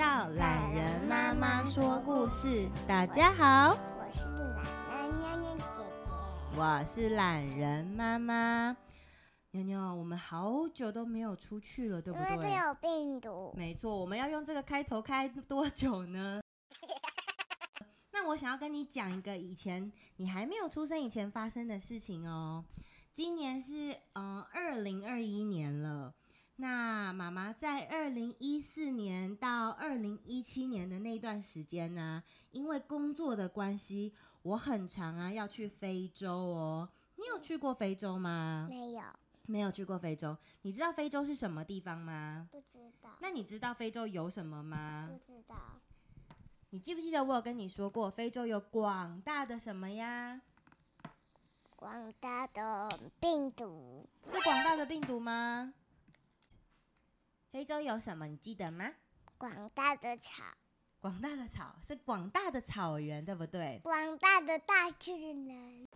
到懒人妈妈说故事。大家好，我是懒人妞妞姐姐，我是懒人妈妈。妞妞，我们好久都没有出去了，对不对？因为有病毒。没错，我们要用这个开头开多久呢？那我想要跟你讲一个以前你还没有出生以前发生的事情哦。今年是嗯二零二一年了。那妈妈在二零一四年到二零一七年的那段时间呢、啊，因为工作的关系，我很常啊要去非洲哦。你有去过非洲吗？没有，没有去过非洲。你知道非洲是什么地方吗？不知道。那你知道非洲有什么吗？不知道。你记不记得我有跟你说过，非洲有广大的什么呀？广大的病毒。是广大的病毒吗？非洲有什么？你记得吗？广大的草，广大的草是广大的草原，对不对？广大的大巨人，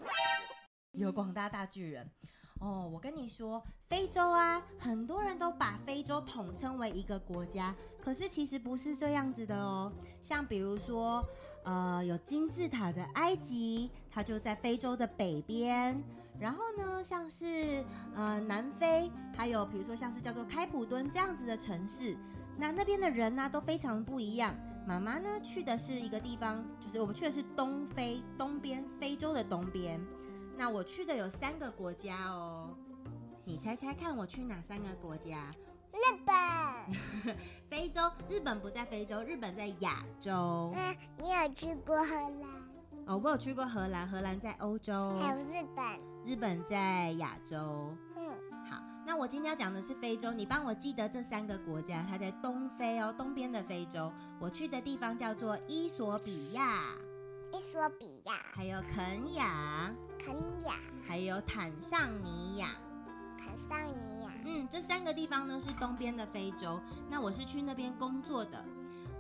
有广大大巨人哦。我跟你说，非洲啊，很多人都把非洲统称为一个国家，可是其实不是这样子的哦。像比如说，呃，有金字塔的埃及，它就在非洲的北边。然后呢，像是呃南非，还有比如说像是叫做开普敦这样子的城市，那那边的人呢都非常不一样。妈妈呢去的是一个地方，就是我们去的是东非东边，非洲的东边。那我去的有三个国家哦，你猜猜看我去哪三个国家？日本。非洲，日本不在非洲，日本在亚洲。嗯，你有去过荷兰？哦，我有去过荷兰，荷兰在欧洲。还有日本。日本在亚洲。嗯，好，那我今天要讲的是非洲，你帮我记得这三个国家，它在东非哦，东边的非洲。我去的地方叫做伊索比亚，伊索比亚，还有肯雅，肯雅，还有坦桑尼亚，坦桑尼亚。嗯，这三个地方呢是东边的非洲。那我是去那边工作的。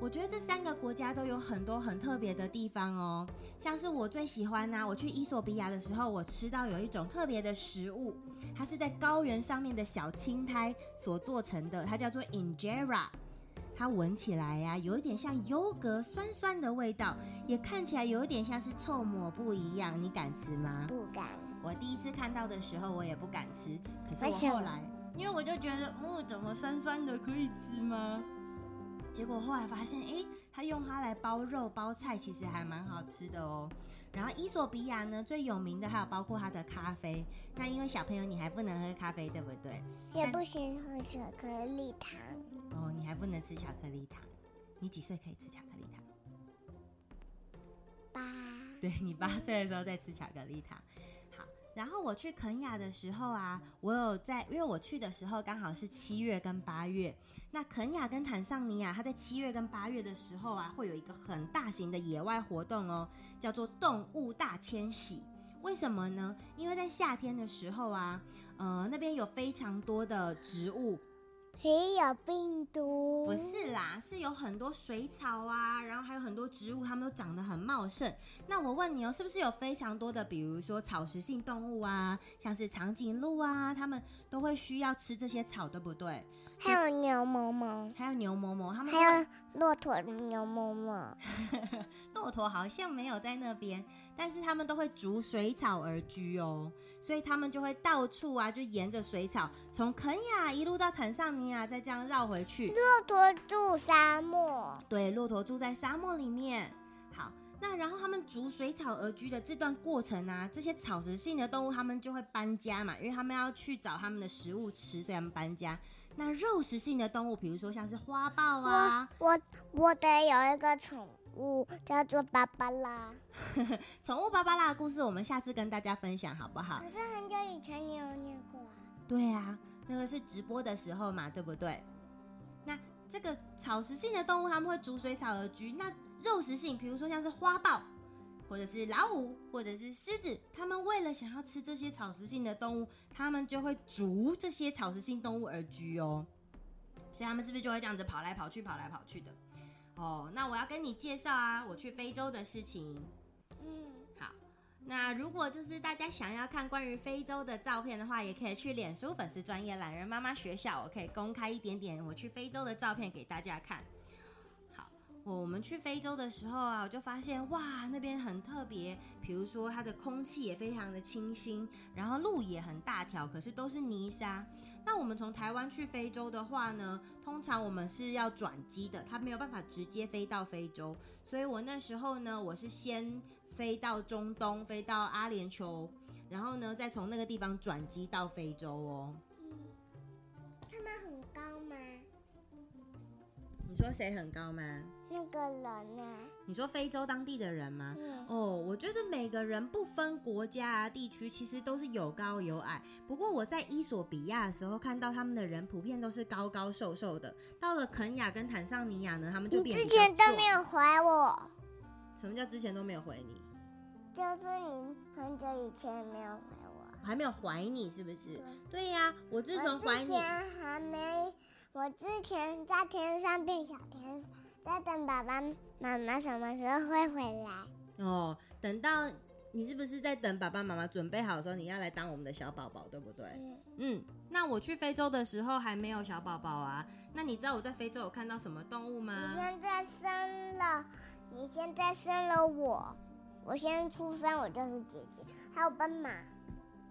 我觉得这三个国家都有很多很特别的地方哦，像是我最喜欢呐，我去伊索比亚的时候，我吃到有一种特别的食物，它是在高原上面的小青苔所做成的，它叫做 injera，它闻起来呀，有一点像优格，酸酸的味道，也看起来有一点像是臭抹布一样，你敢吃吗？不敢。我第一次看到的时候，我也不敢吃，可是我后来，因为我就觉得，嗯，怎么酸酸的，可以吃吗？结果后来发现，哎，他用它来包肉、包菜，其实还蛮好吃的哦。然后伊索比亚呢，最有名的还有包括它的咖啡。那因为小朋友你还不能喝咖啡，对不对？也不行喝巧克力糖。哦，你还不能吃巧克力糖。你几岁可以吃巧克力糖？八。对，你八岁的时候再吃巧克力糖。然后我去肯雅的时候啊，我有在，因为我去的时候刚好是七月跟八月。那肯雅跟坦桑尼亚，它在七月跟八月的时候啊，会有一个很大型的野外活动哦，叫做动物大迁徙。为什么呢？因为在夏天的时候啊，呃，那边有非常多的植物。也有病毒？不是啦，是有很多水草啊，然后还有很多植物，它们都长得很茂盛。那我问你哦，是不是有非常多的，比如说草食性动物啊，像是长颈鹿啊，它们都会需要吃这些草，对不对？还有牛某某，还有牛某某，它们还有骆驼牛某某，骆驼好像没有在那边，但是他们都会逐水草而居哦，所以他们就会到处啊，就沿着水草，从肯亚一路到坦桑尼亚，再这样绕回去。骆驼住沙漠，对，骆驼住在沙漠里面。好，那然后他们逐水草而居的这段过程啊，这些草食性的动物他们就会搬家嘛，因为他们要去找他们的食物吃，所以他们搬家。那肉食性的动物，比如说像是花豹啊，我我，我得有一个宠物叫做芭芭拉。宠物芭芭拉的故事，我们下次跟大家分享好不好？可是很久以前你有念过啊。对啊，那个是直播的时候嘛，对不对？那这个草食性的动物，它们会逐水草而居。那肉食性，比如说像是花豹。或者是老虎，或者是狮子，他们为了想要吃这些草食性的动物，他们就会逐这些草食性动物而居哦。所以他们是不是就会这样子跑来跑去，跑来跑去的？哦，那我要跟你介绍啊，我去非洲的事情。嗯，好。那如果就是大家想要看关于非洲的照片的话，也可以去脸书粉丝专业懒人妈妈学校，我可以公开一点点我去非洲的照片给大家看。好，我们去非洲的时候啊，我就发现哇，那边很特别。比如说，它的空气也非常的清新，然后路也很大条，可是都是泥沙。那我们从台湾去非洲的话呢，通常我们是要转机的，它没有办法直接飞到非洲。所以我那时候呢，我是先飞到中东，飞到阿联酋，然后呢，再从那个地方转机到非洲哦。嗯，他们很高吗？你说谁很高吗？那个人呢、啊？你说非洲当地的人吗？嗯。哦，我觉得每个人不分国家啊、地区，其实都是有高有矮。不过我在伊索比亚的时候看到他们的人普遍都是高高瘦瘦的。到了肯亚跟坦桑尼亚呢，他们就变。你之前都没有回我。什么叫之前都没有回你？就是你很久以前没有回我。我还没有怀你是不是？对呀、啊，我自从怀你。之前还没。我之前在天上变小天使，在等爸爸妈妈什么时候会回来。哦，等到你是不是在等爸爸妈妈准备好的时候，你要来当我们的小宝宝，对不对？嗯。嗯，那我去非洲的时候还没有小宝宝啊。那你知道我在非洲有看到什么动物吗？你现在生了，你现在生了我，我先出生，我就是姐姐，还有斑马。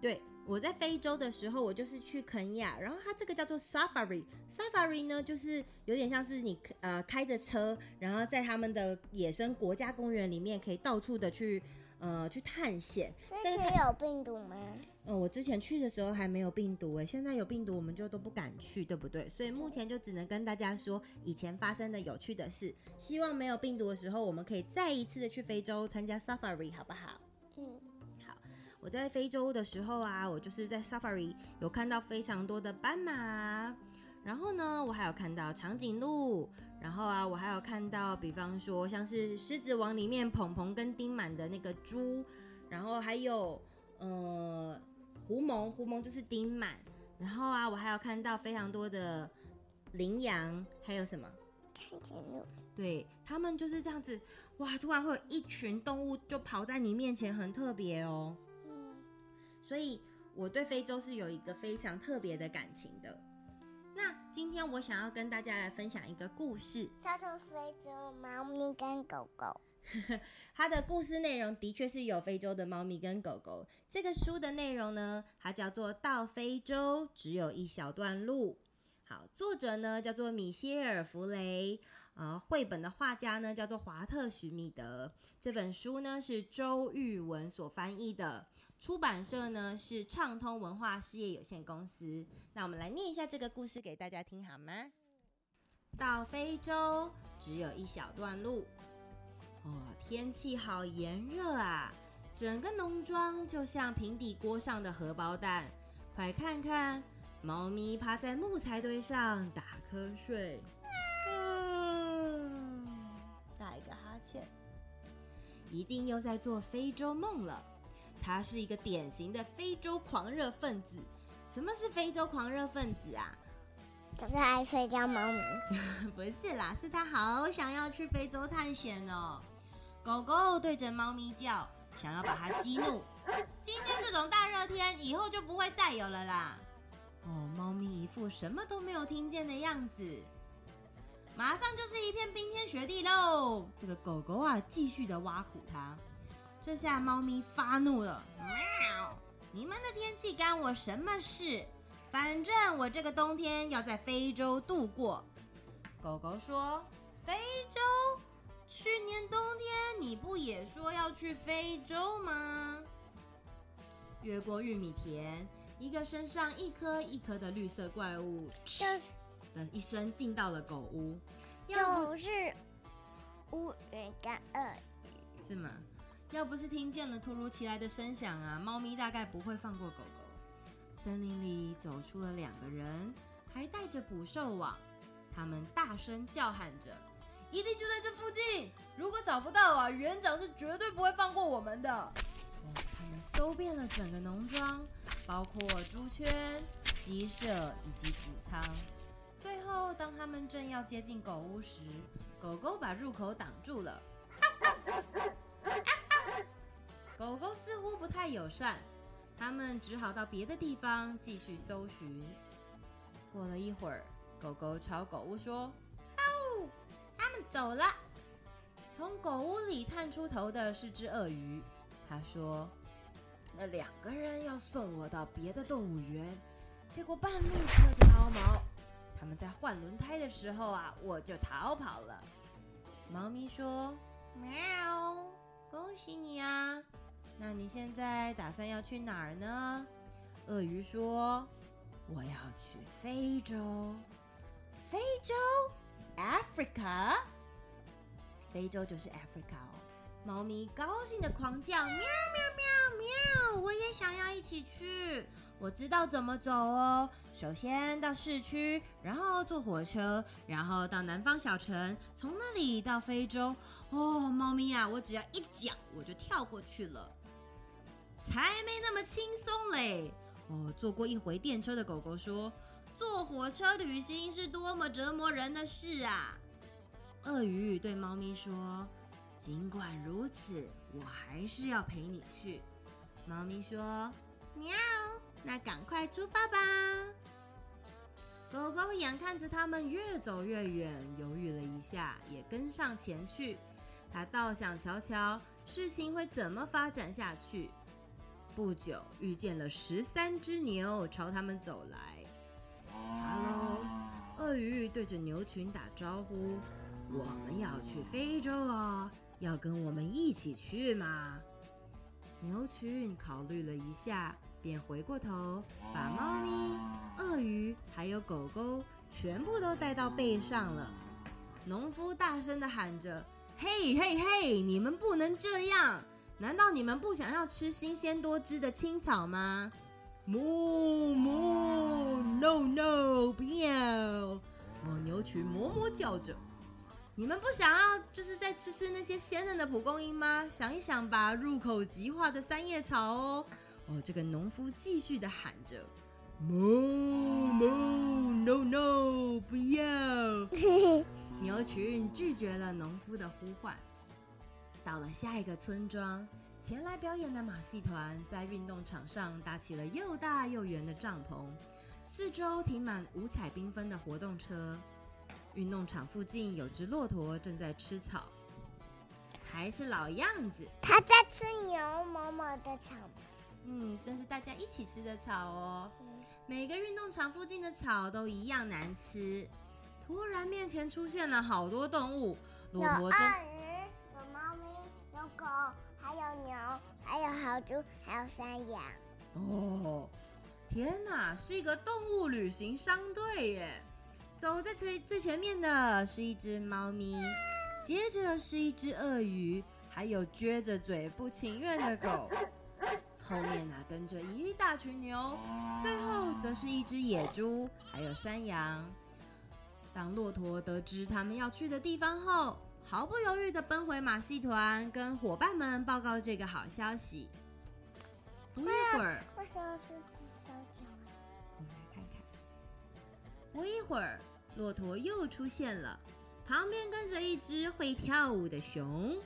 对。我在非洲的时候，我就是去肯亚，然后它这个叫做 safari。safari 呢，就是有点像是你呃开着车，然后在他们的野生国家公园里面，可以到处的去呃去探险。之前有病毒吗？嗯，我之前去的时候还没有病毒诶，现在有病毒我们就都不敢去，对不对？所以目前就只能跟大家说以前发生的有趣的事。希望没有病毒的时候，我们可以再一次的去非洲参加 safari，好不好？嗯。我在非洲的时候啊，我就是在 Safari 有看到非常多的斑马，然后呢，我还有看到长颈鹿，然后啊，我还有看到，比方说像是狮子王里面鹏鹏跟丁满的那个猪，然后还有呃狐獴，狐獴就是丁满，然后啊，我还有看到非常多的羚羊，还有什么？长颈鹿。对，他们就是这样子，哇，突然会有一群动物就跑在你面前，很特别哦。所以我对非洲是有一个非常特别的感情的。那今天我想要跟大家来分享一个故事，叫做《非洲猫咪跟狗狗》。它的故事内容的确是有非洲的猫咪跟狗狗。这个书的内容呢，它叫做《到非洲只有一小段路》。好，作者呢叫做米歇尔·弗雷，啊，绘本的画家呢叫做华特·许米德。这本书呢是周玉文所翻译的。出版社呢是畅通文化事业有限公司。那我们来念一下这个故事给大家听好吗？到非洲只有一小段路。哦，天气好炎热啊，整个农庄就像平底锅上的荷包蛋。快看看，猫咪趴在木材堆上打瞌睡。嗯，打一个哈欠，一定又在做非洲梦了。他是一个典型的非洲狂热分子。什么是非洲狂热分子啊？就是爱睡觉猫咪。不是啦，是他好想要去非洲探险哦。狗狗对着猫咪叫，想要把它激怒。今天这种大热天，以后就不会再有了啦。哦，猫咪一副什么都没有听见的样子。马上就是一片冰天雪地喽。这个狗狗啊，继续的挖苦它。这下猫咪发怒了，喵！你们的天气干我什么事？反正我这个冬天要在非洲度过。狗狗说：“非洲？去年冬天你不也说要去非洲吗？”越过玉米田，一个身上一颗一颗的绿色怪物，就是的一声进到了狗屋，就是乌云跟鳄鱼，是吗？要不是听见了突如其来的声响啊，猫咪大概不会放过狗狗。森林里走出了两个人，还带着捕兽网。他们大声叫喊着：“一定就在这附近！如果找不到啊，园长是绝对不会放过我们的。”，他们搜遍了整个农庄，包括猪圈、鸡舍以及谷仓。最后，当他们正要接近狗屋时，狗狗把入口挡住了。狗狗似乎不太友善，他们只好到别的地方继续搜寻。过了一会儿，狗狗朝狗屋说：“哦，他们走了，从狗屋里探出头的是只鳄鱼，他说：“那两个人要送我到别的动物园，结果半路车子抛锚，他们在换轮胎的时候啊，我就逃跑了。”猫咪说：“喵，恭喜你啊！那你现在打算要去哪儿呢？”鳄鱼说：“我要去非洲。”非洲，Africa。非洲就是 Africa 哦。猫咪高兴的狂叫：“喵喵喵喵！我也想要一起去。我知道怎么走哦。首先到市区，然后坐火车，然后到南方小城，从那里到非洲。哦，猫咪呀，我只要一脚我就跳过去了。才没那么轻松嘞！哦，坐过一回电车的狗狗说。”坐火车旅行是多么折磨人的事啊！鳄鱼对猫咪说：“尽管如此，我还是要陪你去。”猫咪说：“喵，那赶快出发吧！”狗狗眼看着他们越走越远，犹豫了一下，也跟上前去。他倒想瞧瞧事情会怎么发展下去。不久，遇见了十三只牛朝他们走来。鳄鱼对着牛群打招呼：“我们要去非洲哦，要跟我们一起去吗？”牛群考虑了一下，便回过头，把猫咪、鳄鱼还有狗狗全部都带到背上了。农夫大声地喊着：“嘿嘿嘿，你们不能这样！难道你们不想要吃新鲜多汁的青草吗？”哞哞，no no，不要！哦，牛群哞哞叫着。你们不想要就是再吃吃那些鲜嫩的蒲公英吗？想一想吧，入口即化的三叶草哦。哦，这个农夫继续的喊着，哞哞，no no，不要！牛群拒绝了农夫的呼唤。到了下一个村庄。前来表演的马戏团在运动场上搭起了又大又圆的帐篷，四周停满五彩缤纷的活动车。运动场附近有只骆驼正在吃草，还是老样子。它在吃牛某某的草。嗯，但是大家一起吃的草哦。每个运动场附近的草都一样难吃。突然，面前出现了好多动物，骆驼正。牛，还有豪猪，还有山羊。哦，天哪，是一个动物旅行商队耶！走在最最前面的是一只猫咪，接着是一只鳄鱼，还有撅着嘴不情愿的狗。后面呢，跟着一大群牛，最后则是一只野猪，还有山羊。当骆驼得知他们要去的地方后，毫不犹豫地奔回马戏团，跟伙伴们报告这个好消息。不一会儿，为什么是只小脚啊？我们来看看。不一会儿，骆驼又出现了，旁边跟着一只会跳舞的熊，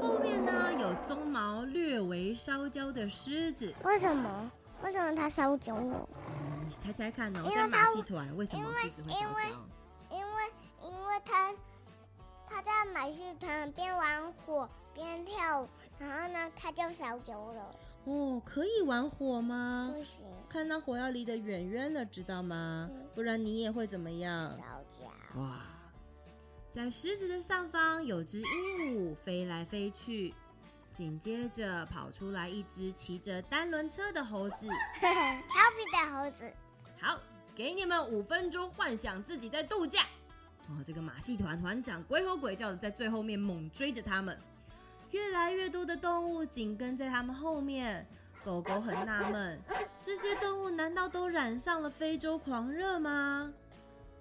后面呢有鬃毛略微烧焦的狮子。为什么？为什么它烧焦了？嗯，你猜猜看呢？在马戏团为什么狮子会烧焦？因为因为因为它。他在马戏团边玩火边跳舞，然后呢，他就烧焦了。哦，可以玩火吗？不行，看到火要离得远远的，知道吗？嗯、不然你也会怎么样？烧焦。哇，在狮子的上方有只鹦鹉飞来飞去，紧接着跑出来一只骑着单轮车的猴子，调皮的猴子。好，给你们五分钟幻想自己在度假。哦，这个马戏团团长鬼吼鬼叫的在最后面猛追着他们，越来越多的动物紧跟在他们后面。狗狗很纳闷，这些动物难道都染上了非洲狂热吗？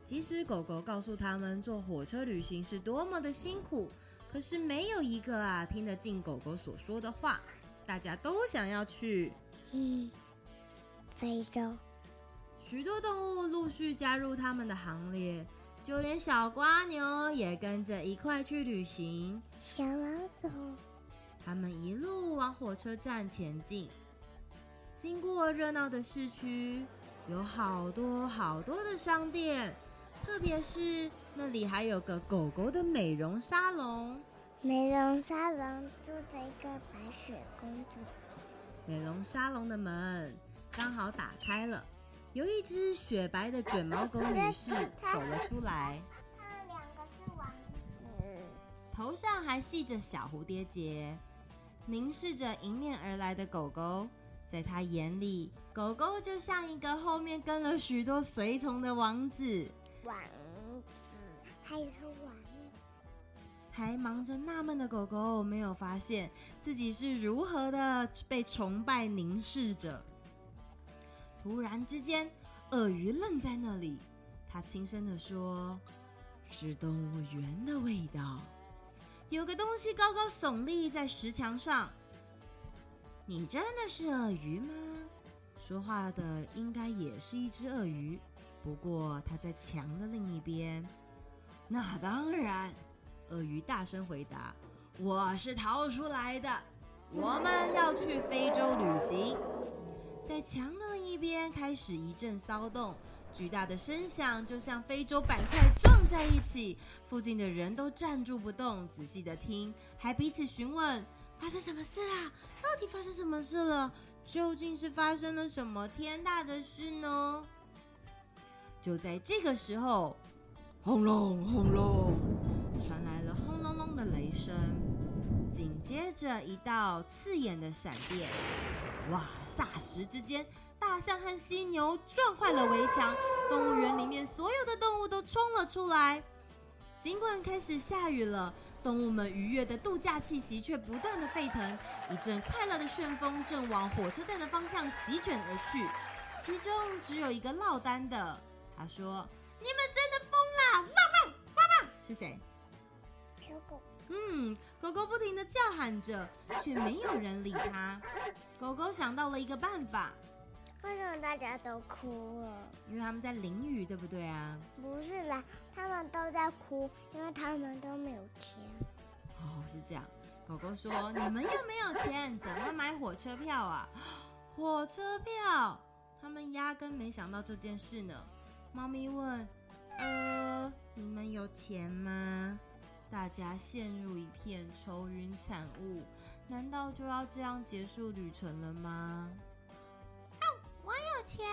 即使狗狗告诉他们坐火车旅行是多么的辛苦，可是没有一个啊听得进狗狗所说的话。大家都想要去，嗯，非洲。许多动物陆续加入他们的行列。就连小瓜牛也跟着一块去旅行。小老鼠，他们一路往火车站前进。经过热闹的市区，有好多好多的商店，特别是那里还有个狗狗的美容沙龙。美容沙龙住着一个白雪公主。美容沙龙的门刚好打开了，有一只雪白的卷毛狗女士走了出来。他们两个是王子，头上还系着小蝴蝶结，凝视着迎面而来的狗狗。在他眼里，狗狗就像一个后面跟了许多随从的王子。王子，还是王子。还忙着纳闷的狗狗，没有发现自己是如何的被崇拜凝视着。突然之间，鳄鱼愣在那里，他轻声地说：“是动物园的味道，有个东西高高耸立在石墙上。”你真的是鳄鱼吗？说话的应该也是一只鳄鱼，不过它在墙的另一边。那当然，鳄鱼大声回答：“我是逃出来的，我们要去非洲旅行。”在墙的一边开始一阵骚动，巨大的声响就像非洲板块撞在一起，附近的人都站住不动，仔细的听，还彼此询问。发生什么事啦？到底发生什么事了？究竟是发生了什么天大的事呢？就在这个时候，轰隆轰隆，传来了轰隆隆的雷声，紧接着一道刺眼的闪电。哇！霎时之间，大象和犀牛撞坏了围墙，动物园里面所有的动物都冲了出来。尽管开始下雨了。动物们愉悦的度假气息却不断的沸腾，一阵快乐的旋风正往火车站的方向席卷而去。其中只有一个落单的，他说：“你们真的疯了！”汪汪汪汪，是谁？小狗。嗯，狗狗不停的叫喊着，却没有人理它。狗狗想到了一个办法。为什么大家都哭了？因为他们在淋雨，对不对啊？不是啦，他们都在哭，因为他们都没有钱。哦，是这样。狗狗说：“你们又没有钱，怎么买火车票啊？” 火车票，他们压根没想到这件事呢。猫咪问：“呃，你们有钱吗？”大家陷入一片愁云惨雾。难道就要这样结束旅程了吗？钱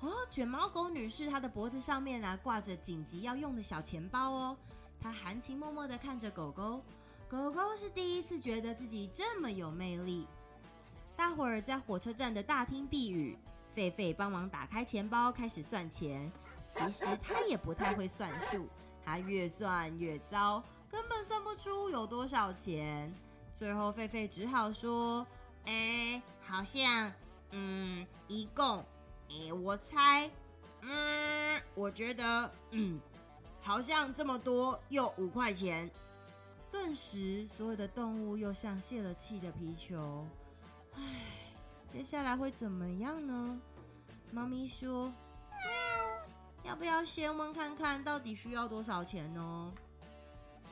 哦！卷毛狗女士，她的脖子上面啊挂着紧急要用的小钱包哦。她含情脉脉的看着狗狗，狗狗是第一次觉得自己这么有魅力。大伙儿在火车站的大厅避雨，狒狒帮忙打开钱包，开始算钱。其实他也不太会算数，他越算越糟，根本算不出有多少钱。最后，狒狒只好说：“哎，好像……”嗯，一共，诶，我猜，嗯，我觉得，嗯，好像这么多，又五块钱。顿时，所有的动物又像泄了气的皮球。唉，接下来会怎么样呢？猫咪说：“要不要先问看看到底需要多少钱呢？”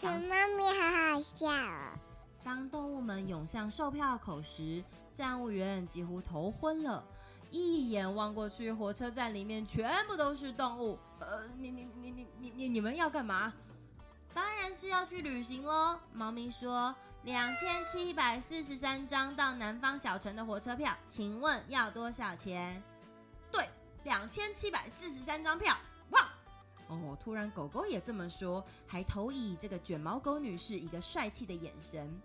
小猫咪好好笑哦。当动物们涌向售票口时，站务员几乎头昏了，一眼望过去，火车站里面全部都是动物。呃，你你你你你你们要干嘛？当然是要去旅行喽。猫咪说：“两千七百四十三张到南方小城的火车票，请问要多少钱？”对，两千七百四十三张票。哇！哦，突然狗狗也这么说，还投以这个卷毛狗女士一个帅气的眼神。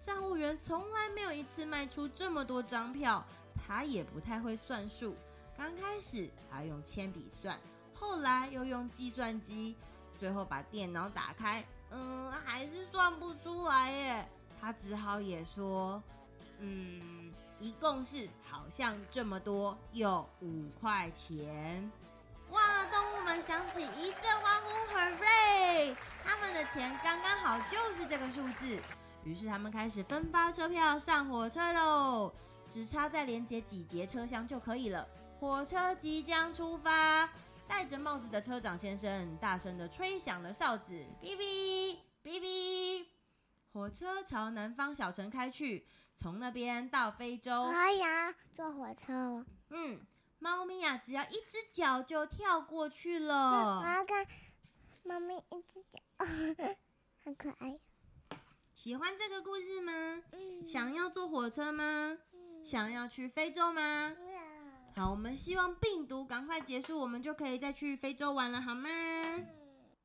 站务员从来没有一次卖出这么多张票，他也不太会算数。刚开始他用铅笔算，后来又用计算机，最后把电脑打开，嗯，还是算不出来耶。他只好也说，嗯，一共是好像这么多，有五块钱。哇！动物们响起一阵欢呼，Hooray！他们的钱刚刚好就是这个数字。于是他们开始分发车票上火车喽，只差再连接几节车厢就可以了。火车即将出发，戴着帽子的车长先生大声地吹响了哨子，哔哔哔哔。火车朝南方小城开去，从那边到非洲。哎呀，坐火车。嗯，猫咪呀、啊，只要一只脚就跳过去了。我要看猫咪一只脚，好可爱。喜欢这个故事吗？嗯。想要坐火车吗？嗯。想要去非洲吗？嗯。好，我们希望病毒赶快结束，我们就可以再去非洲玩了，好吗？嗯。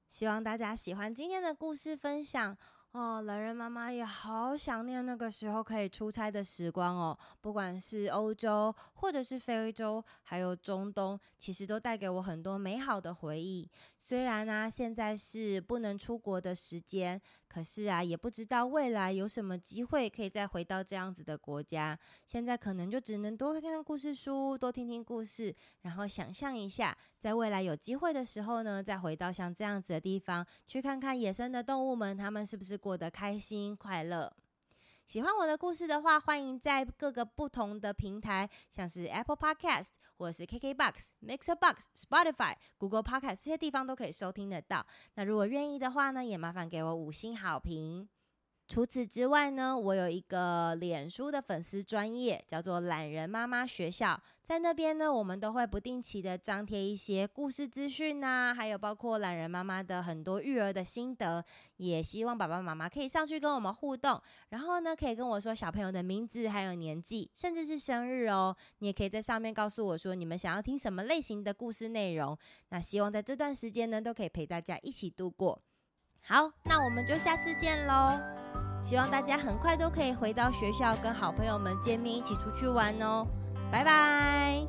希望大家喜欢今天的故事分享。哦，懒人妈妈也好想念那个时候可以出差的时光哦。不管是欧洲，或者是非洲，还有中东，其实都带给我很多美好的回忆。虽然呢、现在是不能出国的时间，可是啊，也不知道未来有什么机会可以再回到这样子的国家。现在可能就只能多看看故事书，多听听故事，然后想象一下，在未来有机会的时候呢，再回到像这样子的地方，去看看野生的动物们，他们是不是过得开心快乐。喜欢我的故事的话，欢迎在各个不同的平台，像是 Apple Podcast 或是 KKBox、Mixer Box、Spotify、Google Podcast 这些地方都可以收听得到。那如果愿意的话呢，也麻烦给我五星好评。除此之外呢，我有一个脸书的粉丝专业，叫做懒人妈妈学校。在那边呢，我们都会不定期的张贴一些故事资讯呐，还有包括懒人妈妈的很多育儿的心得。也希望爸爸妈妈可以上去跟我们互动，然后呢，可以跟我说小朋友的名字，还有年纪，甚至是生日哦。你也可以在上面告诉我说你们想要听什么类型的故事内容。那希望在这段时间呢，都可以陪大家一起度过。好，那我们就下次见喽！希望大家很快都可以回到学校，跟好朋友们见面，一起出去玩哦！拜拜。